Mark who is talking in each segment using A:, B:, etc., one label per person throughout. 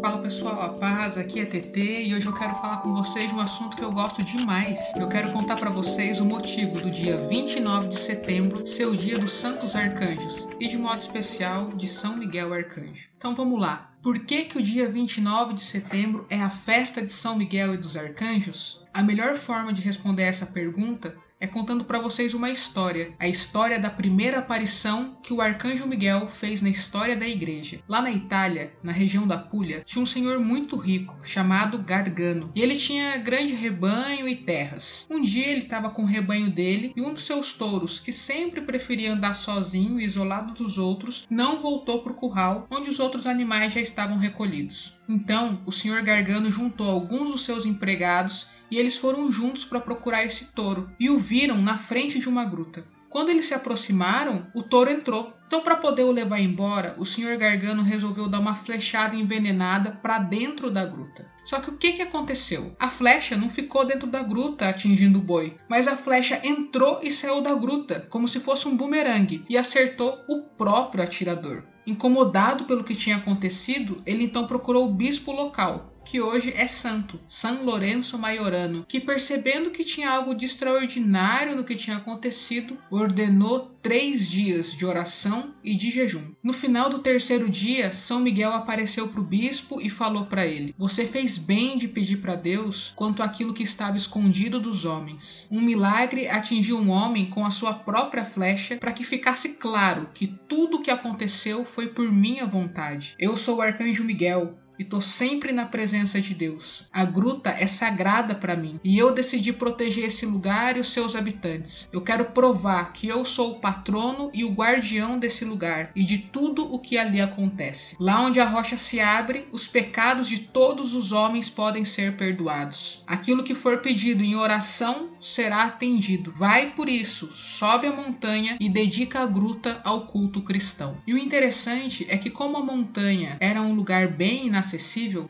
A: Fala pessoal, a paz, aqui é TT e hoje eu quero falar com vocês de um assunto que eu gosto demais. Eu quero contar para vocês o motivo do dia 29 de setembro ser o dia dos Santos Arcanjos e de modo especial de São Miguel Arcanjo. Então vamos lá. Por que, que o dia 29 de setembro é a festa de São Miguel e dos Arcanjos? A melhor forma de responder essa pergunta é contando para vocês uma história, a história da primeira aparição que o arcanjo Miguel fez na história da igreja. Lá na Itália, na região da Puglia, tinha um senhor muito rico chamado Gargano, e ele tinha grande rebanho e terras. Um dia ele estava com o rebanho dele e um dos seus touros, que sempre preferia andar sozinho e isolado dos outros, não voltou para o curral onde os outros animais já estavam recolhidos. Então, o senhor Gargano juntou alguns dos seus empregados e eles foram juntos para procurar esse touro e o viram na frente de uma gruta. Quando eles se aproximaram, o touro entrou. Então, para poder o levar embora, o Sr. Gargano resolveu dar uma flechada envenenada para dentro da gruta. Só que o que, que aconteceu? A flecha não ficou dentro da gruta atingindo o boi, mas a flecha entrou e saiu da gruta, como se fosse um bumerangue, e acertou o próprio atirador. Incomodado pelo que tinha acontecido, ele então procurou o bispo local, que hoje é santo, São Lourenço Maiorano, que percebendo que tinha algo de extraordinário no que tinha acontecido, ordenou três dias de oração e de jejum. No final do terceiro dia, São Miguel apareceu para o bispo e falou para ele: Você fez bem de pedir para Deus quanto aquilo que estava escondido dos homens. Um milagre atingiu um homem com a sua própria flecha para que ficasse claro que tudo o que aconteceu foi por minha vontade. Eu sou o arcanjo Miguel, e tô sempre na presença de Deus. A gruta é sagrada para mim e eu decidi proteger esse lugar e os seus habitantes. Eu quero provar que eu sou o patrono e o guardião desse lugar e de tudo o que ali acontece. Lá onde a rocha se abre, os pecados de todos os homens podem ser perdoados. Aquilo que for pedido em oração será atendido. Vai por isso, sobe a montanha e dedica a gruta ao culto cristão. E o interessante é que como a montanha era um lugar bem inacessível,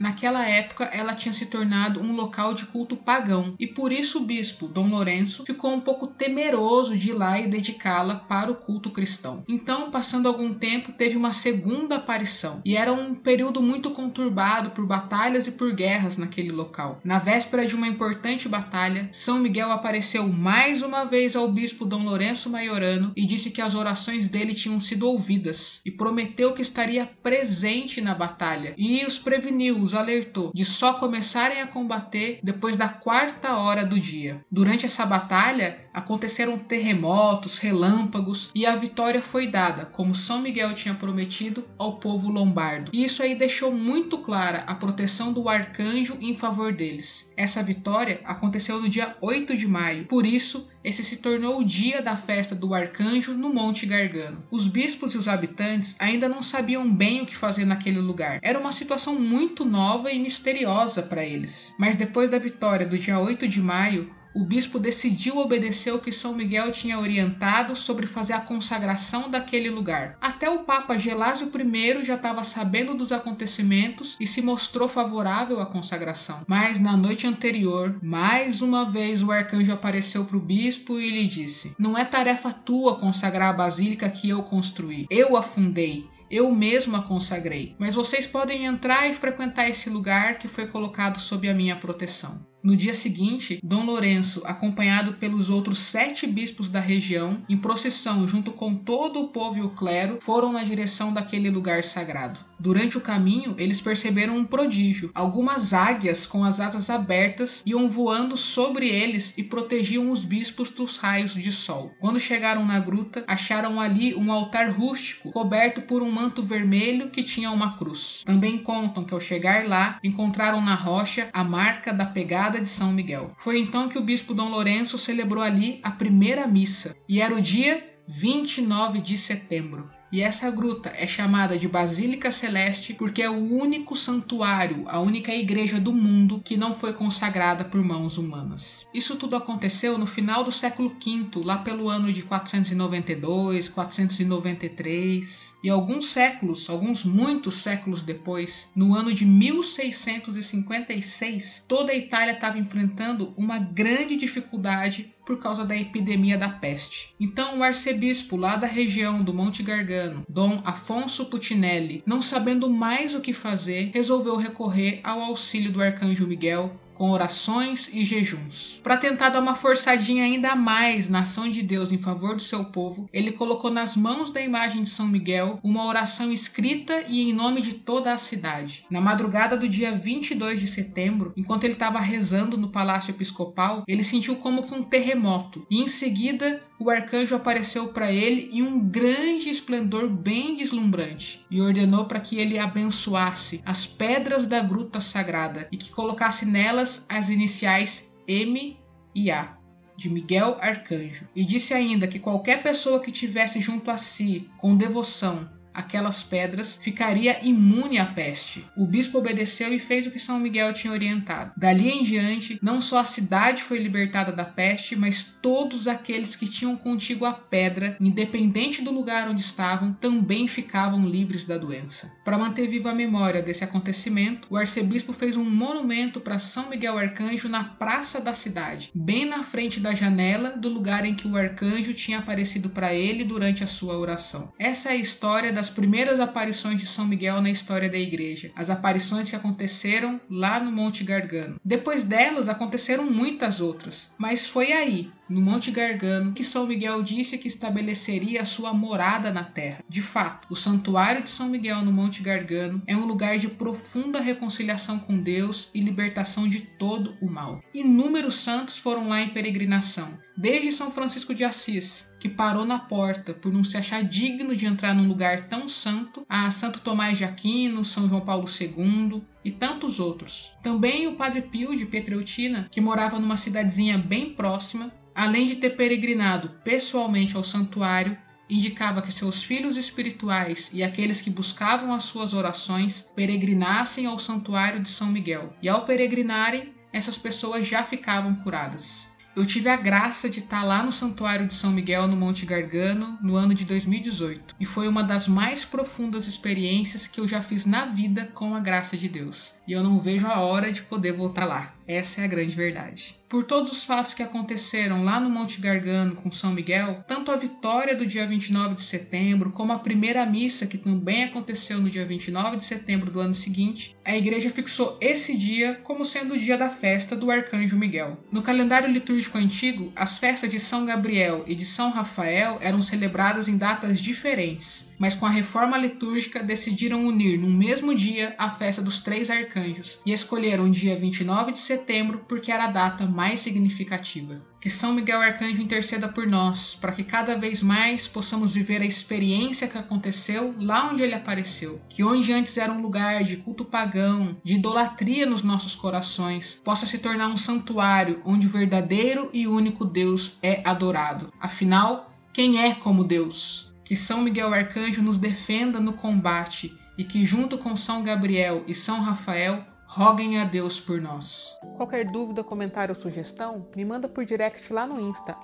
A: naquela época ela tinha se tornado um local de culto pagão, e por isso o bispo Dom Lourenço ficou um pouco temeroso de ir lá e dedicá-la para o culto cristão. Então, passando algum tempo, teve uma segunda aparição, e era um período muito conturbado por batalhas e por guerras naquele local. Na véspera de uma importante batalha, São Miguel apareceu mais uma vez ao bispo Dom Lourenço Maiorano e disse que as orações dele tinham sido ouvidas e prometeu que estaria presente na batalha e os preveniu, os alertou de só começarem a combater depois da quarta hora do dia. Durante essa batalha aconteceram terremotos, relâmpagos e a vitória foi dada, como São Miguel tinha prometido ao povo lombardo. E isso aí deixou muito clara a proteção do arcanjo em favor deles. Essa vitória aconteceu no dia 8 de maio. Por isso, esse se tornou o dia da festa do arcanjo no Monte Gargano. Os bispos e os habitantes ainda não sabiam bem o que fazer naquele lugar. Era uma situação muito nova e misteriosa para eles. Mas depois da vitória do dia 8 de maio, o bispo decidiu obedecer o que São Miguel tinha orientado sobre fazer a consagração daquele lugar. Até o Papa Gelásio I já estava sabendo dos acontecimentos e se mostrou favorável à consagração. Mas na noite anterior, mais uma vez o arcanjo apareceu para o bispo e lhe disse: Não é tarefa tua consagrar a basílica que eu construí, eu a fundei eu mesmo a consagrei, mas vocês podem entrar e frequentar esse lugar que foi colocado sob a minha proteção. No dia seguinte, Dom Lourenço, acompanhado pelos outros sete bispos da região, em procissão junto com todo o povo e o clero, foram na direção daquele lugar sagrado. Durante o caminho, eles perceberam um prodígio. Algumas águias com as asas abertas iam voando sobre eles e protegiam os bispos dos raios de sol. Quando chegaram na gruta, acharam ali um altar rústico coberto por um manto vermelho que tinha uma cruz. Também contam que ao chegar lá, encontraram na rocha a marca da pegada de São Miguel. Foi então que o bispo Dom Lourenço celebrou ali a primeira missa, e era o dia 29 de setembro. E essa gruta é chamada de Basílica Celeste porque é o único santuário, a única igreja do mundo que não foi consagrada por mãos humanas. Isso tudo aconteceu no final do século V, lá pelo ano de 492, 493. E alguns séculos, alguns muitos séculos depois, no ano de 1656, toda a Itália estava enfrentando uma grande dificuldade por causa da epidemia da peste. Então, o arcebispo lá da região do Monte Gargano, Dom Afonso Putinelli, não sabendo mais o que fazer, resolveu recorrer ao auxílio do arcanjo Miguel com orações e jejuns. Para tentar dar uma forçadinha ainda mais na ação de Deus em favor do seu povo, ele colocou nas mãos da imagem de São Miguel uma oração escrita e em nome de toda a cidade. Na madrugada do dia 22 de setembro, enquanto ele estava rezando no palácio episcopal, ele sentiu como que um terremoto e em seguida o arcanjo apareceu para ele em um grande esplendor bem deslumbrante e ordenou para que ele abençoasse as pedras da gruta sagrada e que colocasse nelas as iniciais M e A de Miguel Arcanjo. E disse ainda que qualquer pessoa que tivesse junto a si com devoção aquelas pedras, ficaria imune à peste. O bispo obedeceu e fez o que São Miguel tinha orientado. Dali em diante, não só a cidade foi libertada da peste, mas todos aqueles que tinham contigo a pedra, independente do lugar onde estavam, também ficavam livres da doença. Para manter viva a memória desse acontecimento, o arcebispo fez um monumento para São Miguel Arcanjo na praça da cidade, bem na frente da janela do lugar em que o arcanjo tinha aparecido para ele durante a sua oração. Essa é a história das das primeiras aparições de São Miguel na história da igreja, as aparições que aconteceram lá no Monte Gargano. Depois delas aconteceram muitas outras, mas foi aí, no Monte Gargano, que São Miguel disse que estabeleceria a sua morada na terra. De fato, o Santuário de São Miguel no Monte Gargano é um lugar de profunda reconciliação com Deus e libertação de todo o mal. Inúmeros santos foram lá em peregrinação, desde São Francisco de Assis, que parou na porta por não se achar digno de entrar num lugar tão santo, a Santo Tomás de Aquino, São João Paulo II e tantos outros. Também o Padre Pio de Petreutina, que morava numa cidadezinha bem próxima, além de ter peregrinado pessoalmente ao santuário, indicava que seus filhos espirituais e aqueles que buscavam as suas orações peregrinassem ao santuário de São Miguel. E ao peregrinarem, essas pessoas já ficavam curadas. Eu tive a graça de estar lá no Santuário de São Miguel, no Monte Gargano, no ano de 2018, e foi uma das mais profundas experiências que eu já fiz na vida com a graça de Deus. E eu não vejo a hora de poder voltar lá. Essa é a grande verdade. Por todos os fatos que aconteceram lá no Monte Gargano com São Miguel, tanto a vitória do dia 29 de setembro, como a primeira missa que também aconteceu no dia 29 de setembro do ano seguinte, a igreja fixou esse dia como sendo o dia da festa do Arcanjo Miguel. No calendário litúrgico antigo, as festas de São Gabriel e de São Rafael eram celebradas em datas diferentes mas com a reforma litúrgica decidiram unir no mesmo dia a festa dos três arcanjos e escolheram o dia 29 de setembro porque era a data mais significativa. Que São Miguel Arcanjo interceda por nós, para que cada vez mais possamos viver a experiência que aconteceu lá onde ele apareceu. Que onde antes era um lugar de culto pagão, de idolatria nos nossos corações, possa se tornar um santuário onde o verdadeiro e único Deus é adorado. Afinal, quem é como Deus? Que São Miguel Arcanjo nos defenda no combate e que, junto com São Gabriel e São Rafael, roguem a Deus por nós. Qualquer dúvida, comentário ou sugestão, me manda por direct lá no Insta,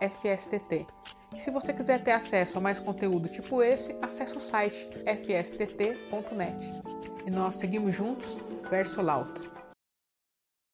A: FSTT. E se você quiser ter acesso a mais conteúdo tipo esse, acesse o site fstt.net. E nós seguimos juntos, verso lauto.